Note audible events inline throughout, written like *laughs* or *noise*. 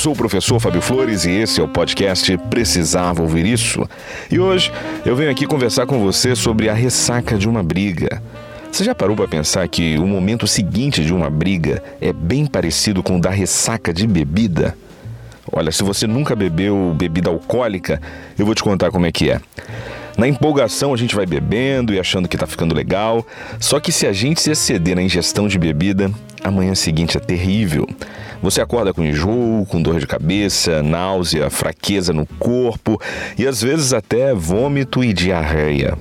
Sou o professor Fábio Flores e esse é o podcast Precisava Ouvir Isso. E hoje eu venho aqui conversar com você sobre a ressaca de uma briga. Você já parou para pensar que o momento seguinte de uma briga é bem parecido com o da ressaca de bebida? Olha, se você nunca bebeu bebida alcoólica, eu vou te contar como é que é. Na empolgação a gente vai bebendo e achando que tá ficando legal, só que se a gente se exceder na ingestão de bebida, a manhã seguinte é terrível. Você acorda com enjoo, com dor de cabeça, náusea, fraqueza no corpo e às vezes até vômito e diarreia.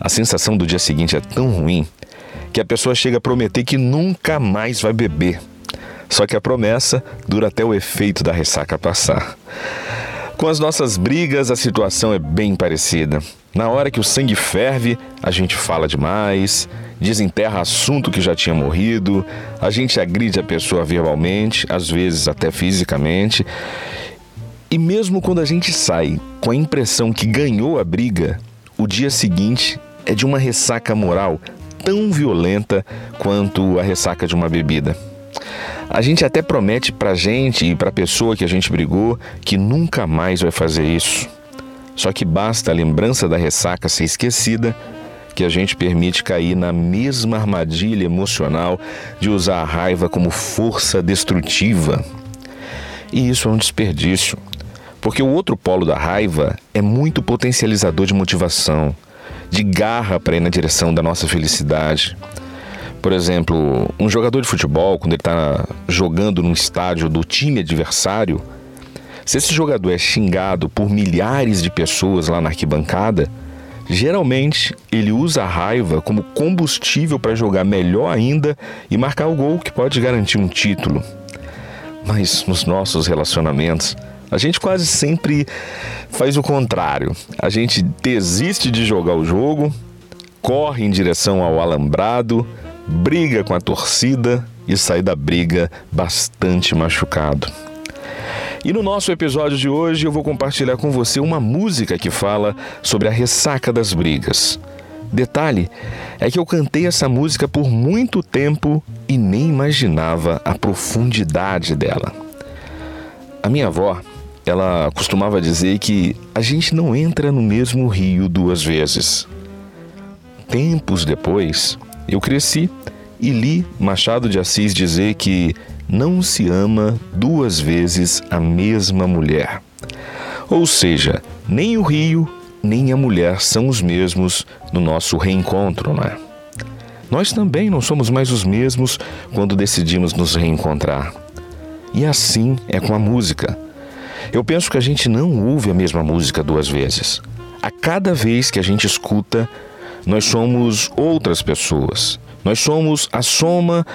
A sensação do dia seguinte é tão ruim que a pessoa chega a prometer que nunca mais vai beber. Só que a promessa dura até o efeito da ressaca passar. Com as nossas brigas, a situação é bem parecida. Na hora que o sangue ferve, a gente fala demais, desenterra assunto que já tinha morrido, a gente agride a pessoa verbalmente, às vezes até fisicamente. E mesmo quando a gente sai com a impressão que ganhou a briga, o dia seguinte é de uma ressaca moral tão violenta quanto a ressaca de uma bebida. A gente até promete pra gente e pra pessoa que a gente brigou que nunca mais vai fazer isso. Só que basta a lembrança da ressaca ser esquecida que a gente permite cair na mesma armadilha emocional de usar a raiva como força destrutiva. E isso é um desperdício, porque o outro polo da raiva é muito potencializador de motivação, de garra para ir na direção da nossa felicidade. Por exemplo, um jogador de futebol, quando ele está jogando num estádio do time adversário, se esse jogador é xingado por milhares de pessoas lá na arquibancada, Geralmente, ele usa a raiva como combustível para jogar melhor ainda e marcar o gol que pode garantir um título. Mas nos nossos relacionamentos, a gente quase sempre faz o contrário. A gente desiste de jogar o jogo, corre em direção ao alambrado, briga com a torcida e sai da briga bastante machucado. E no nosso episódio de hoje eu vou compartilhar com você uma música que fala sobre a ressaca das brigas. Detalhe é que eu cantei essa música por muito tempo e nem imaginava a profundidade dela. A minha avó, ela costumava dizer que a gente não entra no mesmo rio duas vezes. Tempos depois, eu cresci e li Machado de Assis dizer que não se ama duas vezes a mesma mulher. Ou seja, nem o rio nem a mulher são os mesmos no nosso reencontro, não é? Nós também não somos mais os mesmos quando decidimos nos reencontrar. E assim é com a música. Eu penso que a gente não ouve a mesma música duas vezes. A cada vez que a gente escuta, nós somos outras pessoas. Nós somos a soma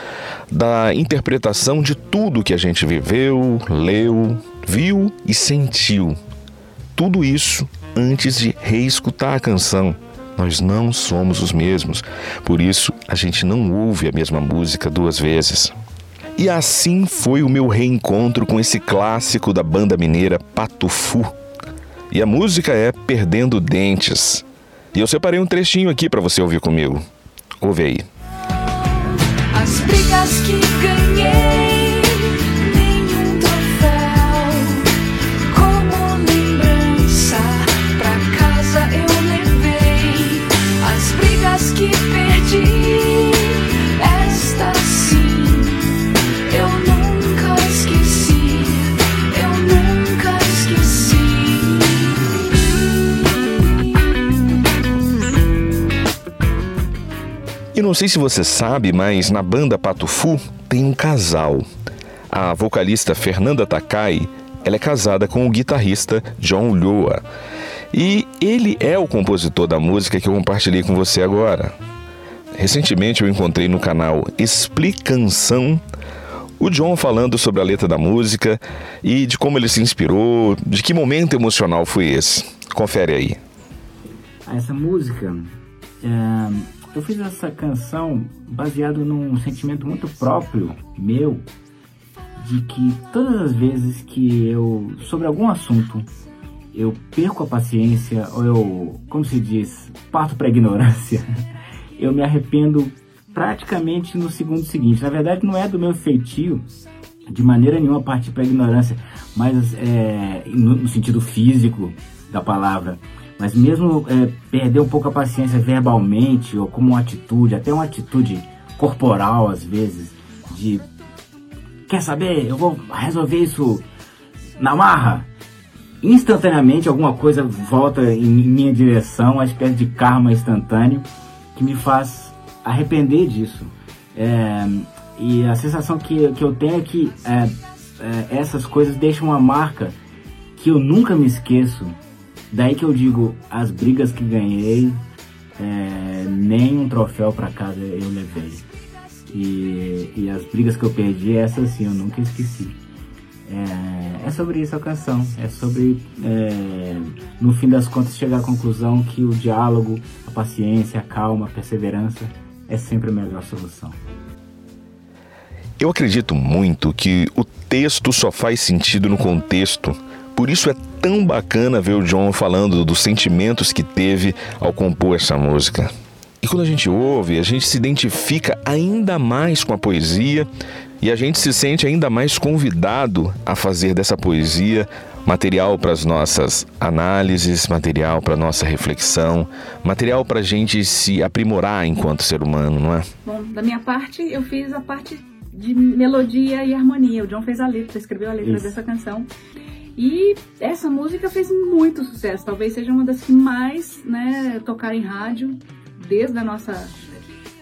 da interpretação de tudo que a gente viveu, leu, viu e sentiu. Tudo isso antes de reescutar a canção. Nós não somos os mesmos, por isso a gente não ouve a mesma música duas vezes. E assim foi o meu reencontro com esse clássico da banda mineira Patufu. E a música é Perdendo Dentes. E eu separei um trechinho aqui para você ouvir comigo. Ouve aí. As brigas que sei se você sabe, mas na banda Patufu tem um casal. A vocalista Fernanda Takai, ela é casada com o guitarrista John Ulloa. E ele é o compositor da música que eu compartilhei com você agora. Recentemente eu encontrei no canal Explicação O John falando sobre a letra da música e de como ele se inspirou, de que momento emocional foi esse. Confere aí. Essa música, é, eu fiz essa canção baseado num sentimento muito próprio meu, de que todas as vezes que eu, sobre algum assunto, eu perco a paciência, ou eu, como se diz, parto para *laughs* ignorância, eu me arrependo praticamente no segundo seguinte. Na verdade, não é do meu feitio de maneira nenhuma partir para ignorância, mas é, no, no, sentido físico da palavra. Mas mesmo é, perder um pouco a paciência verbalmente ou como uma atitude, até uma atitude corporal às vezes, de quer saber, eu vou resolver isso na marra. Instantaneamente alguma coisa volta em minha direção, uma espécie de karma instantâneo que me faz arrepender disso. É, e a sensação que, que eu tenho é que é, é, essas coisas deixam uma marca que eu nunca me esqueço. Daí que eu digo, as brigas que ganhei, é, nem um troféu para casa eu levei. E, e, as brigas que eu perdi, essas sim, eu nunca esqueci. É, é sobre isso a canção. É sobre, é, no fim das contas, chegar à conclusão que o diálogo, a paciência, a calma, a perseverança é sempre a melhor solução. Eu acredito muito que o texto só faz sentido no contexto. Por isso é tão bacana ver o John falando dos sentimentos que teve ao compor essa música. E quando a gente ouve, a gente se identifica ainda mais com a poesia e a gente se sente ainda mais convidado a fazer dessa poesia material para as nossas análises, material para nossa reflexão, material para a gente se aprimorar enquanto ser humano, não é? Bom, da minha parte, eu fiz a parte de melodia e harmonia. O John fez a letra, escreveu a letra Isso. dessa canção. E essa música fez muito sucesso. Talvez seja uma das que mais né, tocaram em rádio desde a nossa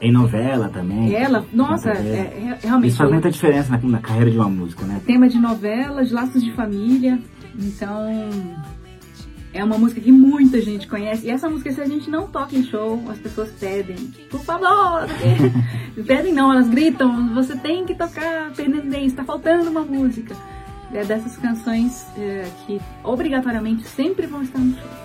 em novela também. Ela, nossa, é, é, realmente. Isso faz muita diferença na, na, carreira de uma música, né? Tema de novela, de laços de família. Então, é uma música que muita gente conhece. E essa música, se a gente não toca em show, as pessoas pedem, por favor, *laughs* pedem não, elas gritam, você tem que tocar Pernambuco, está faltando uma música. É dessas canções é, que obrigatoriamente sempre vão estar no show.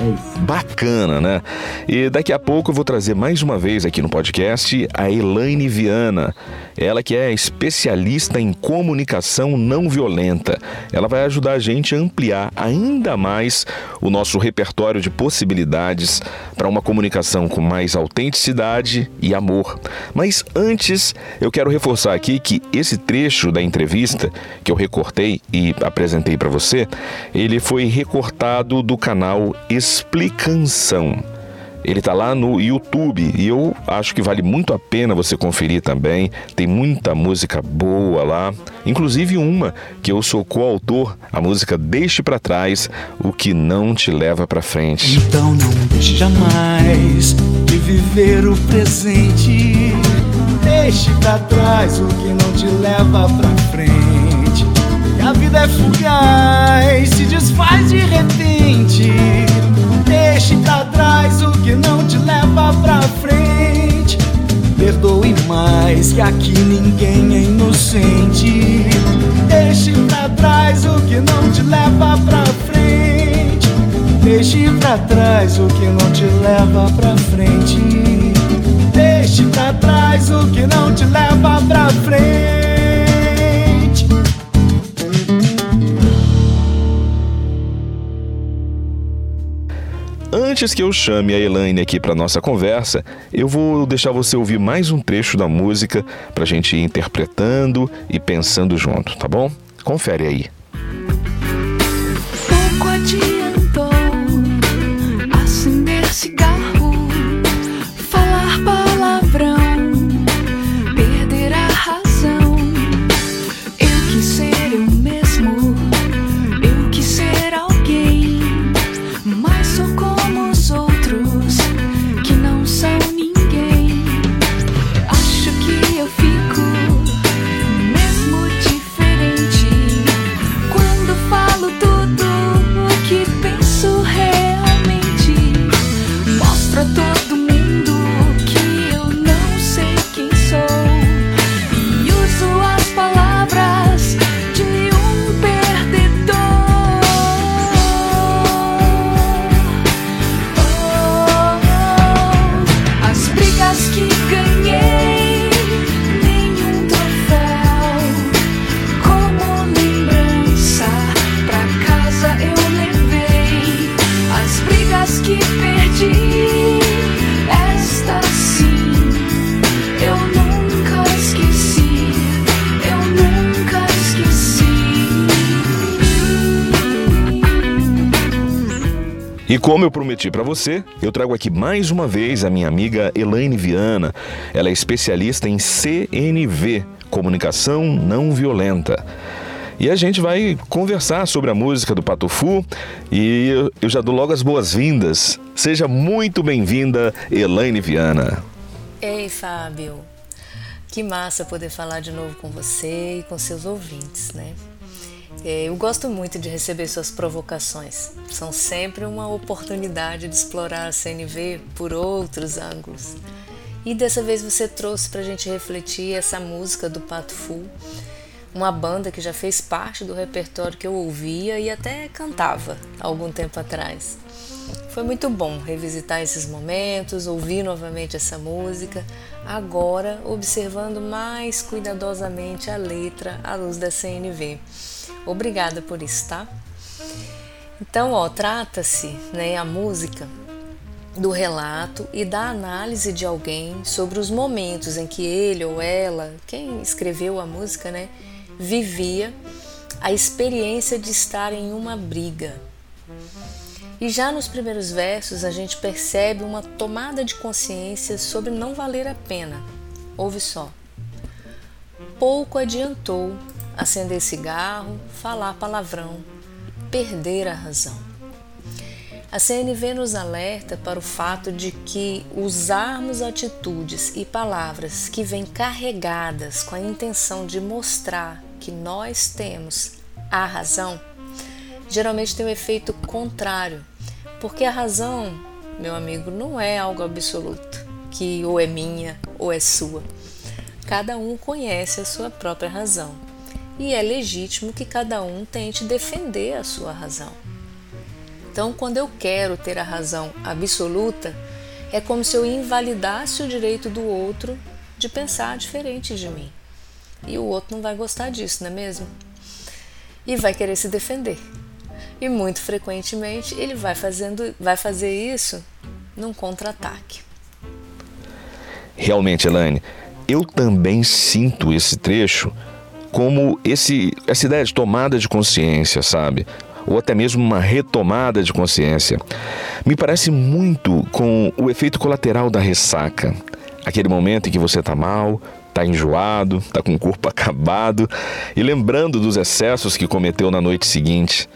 É isso. Bacana, né? E daqui a pouco eu vou trazer mais uma vez aqui no podcast a Elaine Viana. Ela que é especialista em comunicação não violenta. Ela vai ajudar a gente a ampliar ainda mais o nosso repertório de possibilidades para uma comunicação com mais autenticidade e amor. Mas antes, eu quero reforçar aqui que esse trecho da entrevista que eu recortei e apresentei para você, ele foi recortado do canal Explicação. Ele está lá no YouTube e eu acho que vale muito a pena você conferir também. Tem muita música boa lá, inclusive uma que eu sou coautor, a música Deixe para trás o que não te leva para frente. Então não deixe jamais de viver o presente. Deixe para trás o que não te leva para frente. E a vida é fugaz, se desfaz de repente. Deixe pra trás o que não te leva pra frente. Perdoe mais, que aqui ninguém é inocente. Deixe pra trás o que não te leva pra frente. Deixe pra trás o que não te leva pra frente. Deixe pra trás o que não te leva pra frente. Antes que eu chame a Elaine aqui para nossa conversa, eu vou deixar você ouvir mais um trecho da música para a gente ir interpretando e pensando junto, tá bom? Confere aí. Como eu prometi para você, eu trago aqui mais uma vez a minha amiga Elaine Viana. Ela é especialista em CNV, Comunicação Não Violenta. E a gente vai conversar sobre a música do Patufu e eu já dou logo as boas-vindas. Seja muito bem-vinda, Elaine Viana. Ei, Fábio. Que massa poder falar de novo com você e com seus ouvintes, né? É, eu gosto muito de receber suas provocações. São sempre uma oportunidade de explorar a CNV por outros ângulos. E dessa vez você trouxe para a gente refletir essa música do Pato Fu, uma banda que já fez parte do repertório que eu ouvia e até cantava algum tempo atrás. Foi muito bom revisitar esses momentos, ouvir novamente essa música, agora observando mais cuidadosamente a letra à luz da CNV. Obrigada por isso, tá? Então, ó, trata-se, né, a música do relato e da análise de alguém sobre os momentos em que ele ou ela, quem escreveu a música, né, vivia a experiência de estar em uma briga. E já nos primeiros versos a gente percebe uma tomada de consciência sobre não valer a pena. Ouve só. Pouco adiantou acender cigarro, falar palavrão, perder a razão. A CNV nos alerta para o fato de que usarmos atitudes e palavras que vêm carregadas com a intenção de mostrar que nós temos a razão, geralmente tem um efeito contrário, porque a razão, meu amigo, não é algo absoluto, que ou é minha ou é sua. Cada um conhece a sua própria razão e é legítimo que cada um tente defender a sua razão. Então, quando eu quero ter a razão absoluta, é como se eu invalidasse o direito do outro de pensar diferente de mim. E o outro não vai gostar disso, não é mesmo? E vai querer se defender. E muito frequentemente ele vai fazendo, vai fazer isso num contra-ataque. Realmente, Elaine, eu também sinto esse trecho como esse, essa ideia de tomada de consciência, sabe? Ou até mesmo uma retomada de consciência. Me parece muito com o efeito colateral da ressaca. Aquele momento em que você está mal, está enjoado, está com o corpo *laughs* acabado e lembrando dos excessos que cometeu na noite seguinte.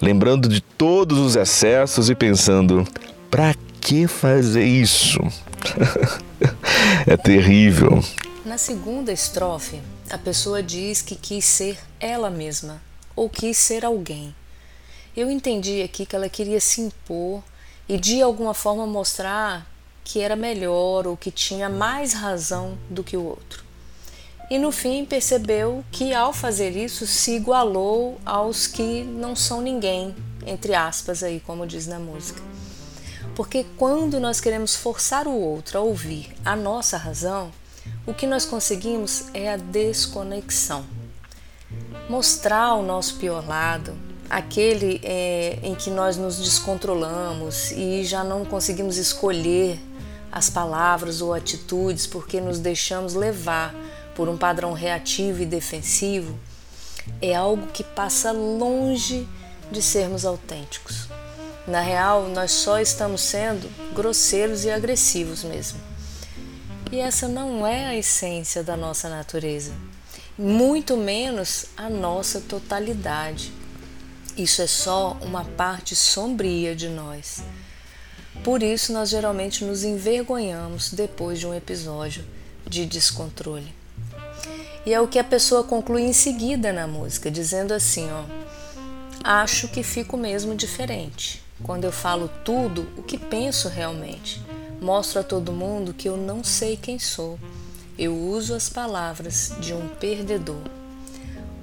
Lembrando de todos os excessos e pensando: para que fazer isso? *laughs* é terrível. Na segunda estrofe, a pessoa diz que quis ser ela mesma ou quis ser alguém. Eu entendi aqui que ela queria se impor e de alguma forma mostrar que era melhor ou que tinha mais razão do que o outro. E no fim percebeu que ao fazer isso se igualou aos que não são ninguém, entre aspas aí, como diz na música. Porque quando nós queremos forçar o outro a ouvir a nossa razão, o que nós conseguimos é a desconexão. Mostrar o nosso pior lado, aquele é, em que nós nos descontrolamos e já não conseguimos escolher as palavras ou atitudes porque nos deixamos levar por um padrão reativo e defensivo, é algo que passa longe de sermos autênticos. Na real, nós só estamos sendo grosseiros e agressivos mesmo. E essa não é a essência da nossa natureza, muito menos a nossa totalidade. Isso é só uma parte sombria de nós. Por isso, nós geralmente nos envergonhamos depois de um episódio de descontrole. E é o que a pessoa conclui em seguida na música, dizendo assim: ó, acho que fico mesmo diferente quando eu falo tudo o que penso realmente. Mostro a todo mundo que eu não sei quem sou. Eu uso as palavras de um perdedor.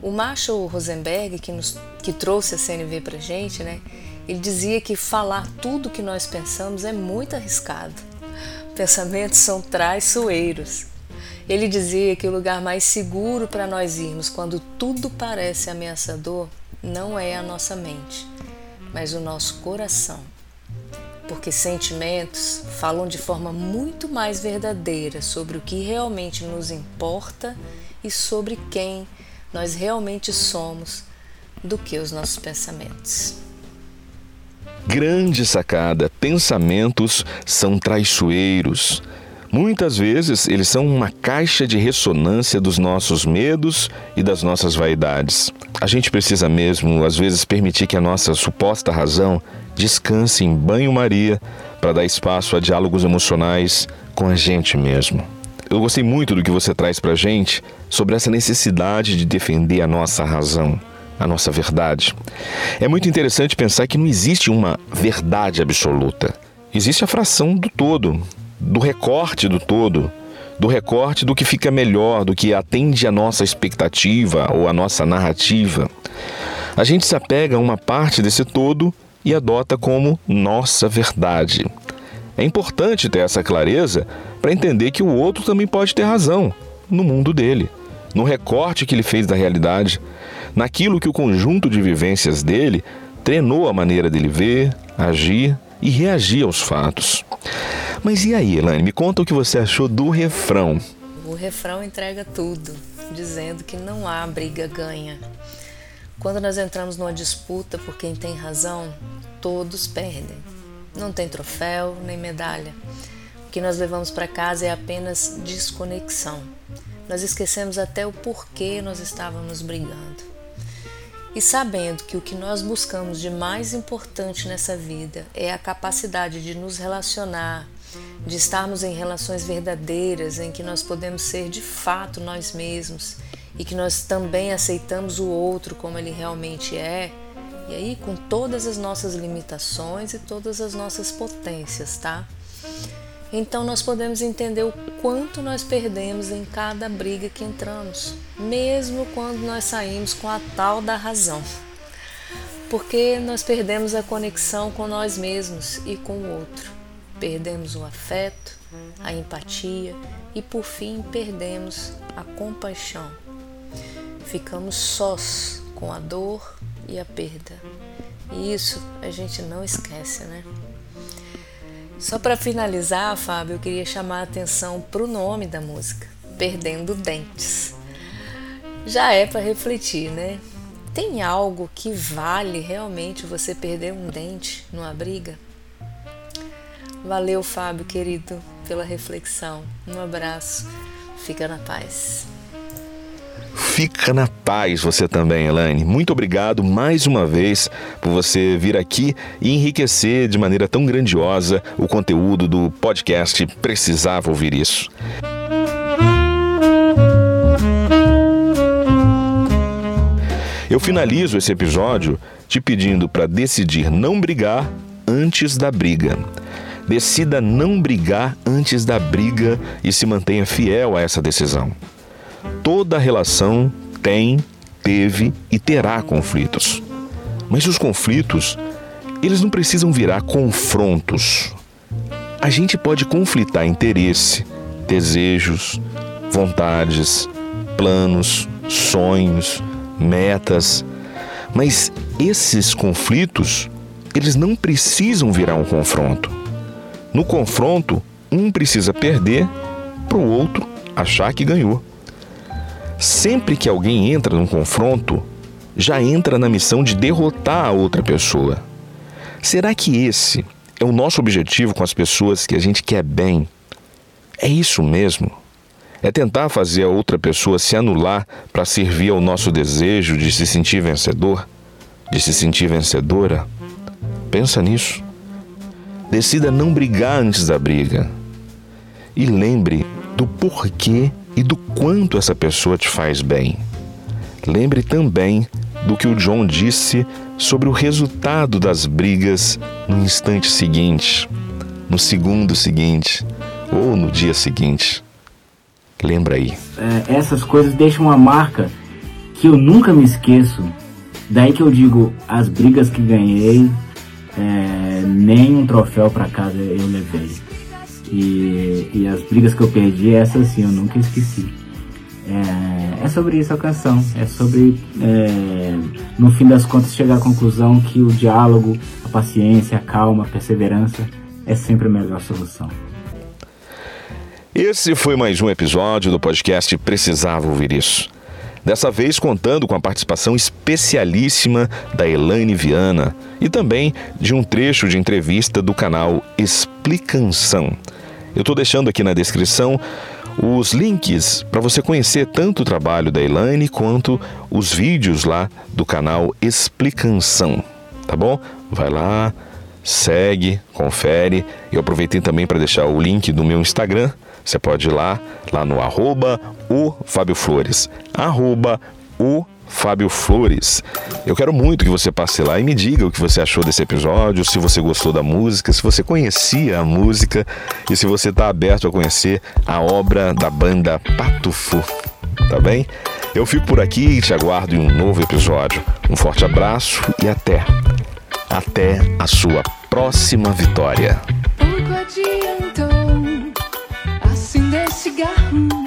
O Marshall Rosenberg, que, nos, que trouxe a CNV pra gente, né? Ele dizia que falar tudo que nós pensamos é muito arriscado. Pensamentos são traiçoeiros. Ele dizia que o lugar mais seguro para nós irmos quando tudo parece ameaçador não é a nossa mente, mas o nosso coração porque sentimentos falam de forma muito mais verdadeira sobre o que realmente nos importa e sobre quem nós realmente somos do que os nossos pensamentos. Grande sacada: pensamentos são traiçoeiros. Muitas vezes eles são uma caixa de ressonância dos nossos medos e das nossas vaidades. A gente precisa mesmo, às vezes, permitir que a nossa suposta razão descanse em banho-maria para dar espaço a diálogos emocionais com a gente mesmo. Eu gostei muito do que você traz para a gente sobre essa necessidade de defender a nossa razão, a nossa verdade. É muito interessante pensar que não existe uma verdade absoluta. Existe a fração do todo, do recorte do todo, do recorte do que fica melhor, do que atende à nossa expectativa ou à nossa narrativa. A gente se apega a uma parte desse todo e adota como nossa verdade. É importante ter essa clareza para entender que o outro também pode ter razão no mundo dele, no recorte que ele fez da realidade, naquilo que o conjunto de vivências dele treinou a maneira dele ver, agir e reagir aos fatos. Mas e aí, Elaine, me conta o que você achou do refrão. O refrão entrega tudo, dizendo que não há briga ganha. Quando nós entramos numa disputa por quem tem razão, todos perdem. Não tem troféu nem medalha. O que nós levamos para casa é apenas desconexão. Nós esquecemos até o porquê nós estávamos brigando. E sabendo que o que nós buscamos de mais importante nessa vida é a capacidade de nos relacionar, de estarmos em relações verdadeiras em que nós podemos ser de fato nós mesmos e que nós também aceitamos o outro como ele realmente é, e aí com todas as nossas limitações e todas as nossas potências, tá? Então nós podemos entender o quanto nós perdemos em cada briga que entramos, mesmo quando nós saímos com a tal da razão. Porque nós perdemos a conexão com nós mesmos e com o outro. Perdemos o afeto, a empatia e por fim perdemos a compaixão. Ficamos sós com a dor e a perda. E isso a gente não esquece, né? Só para finalizar, Fábio, eu queria chamar a atenção para o nome da música, Perdendo Dentes. Já é para refletir, né? Tem algo que vale realmente você perder um dente numa briga? Valeu, Fábio, querido, pela reflexão. Um abraço. Fica na paz. Fica na paz você também, Elaine. Muito obrigado mais uma vez por você vir aqui e enriquecer de maneira tão grandiosa o conteúdo do podcast Precisava Ouvir Isso. Eu finalizo esse episódio te pedindo para decidir não brigar antes da briga. Decida não brigar antes da briga e se mantenha fiel a essa decisão toda relação tem, teve e terá conflitos. Mas os conflitos, eles não precisam virar confrontos. A gente pode conflitar interesse, desejos, vontades, planos, sonhos, metas, mas esses conflitos, eles não precisam virar um confronto. No confronto, um precisa perder para o outro achar que ganhou. Sempre que alguém entra num confronto, já entra na missão de derrotar a outra pessoa. Será que esse é o nosso objetivo com as pessoas que a gente quer bem? É isso mesmo? É tentar fazer a outra pessoa se anular para servir ao nosso desejo de se sentir vencedor? De se sentir vencedora? Pensa nisso. Decida não brigar antes da briga. E lembre do porquê e do quanto essa pessoa te faz bem. Lembre também do que o John disse sobre o resultado das brigas no instante seguinte, no segundo seguinte ou no dia seguinte. Lembra aí. É, essas coisas deixam uma marca que eu nunca me esqueço. Daí que eu digo, as brigas que ganhei, é, nem um troféu para casa eu levei. E, e as brigas que eu perdi, essas sim, eu nunca esqueci. É, é sobre isso a canção. É sobre, é, no fim das contas, chegar à conclusão que o diálogo, a paciência, a calma, a perseverança é sempre a melhor solução. Esse foi mais um episódio do podcast Precisava Ouvir Isso. Dessa vez contando com a participação especialíssima da Elaine Viana e também de um trecho de entrevista do canal Explicação. Eu estou deixando aqui na descrição os links para você conhecer tanto o trabalho da Elaine quanto os vídeos lá do canal Explicação, tá bom? Vai lá, segue, confere. Eu aproveitei também para deixar o link do meu Instagram. Você pode ir lá, lá no arroba o Fábio Flores. Arroba o Fábio Flores. Eu quero muito que você passe lá e me diga o que você achou desse episódio, se você gostou da música, se você conhecia a música e se você está aberto a conhecer a obra da banda Patufo. Tá bem? Eu fico por aqui e te aguardo em um novo episódio. Um forte abraço e até. Até a sua próxima vitória. Pouco adiantou cigarro,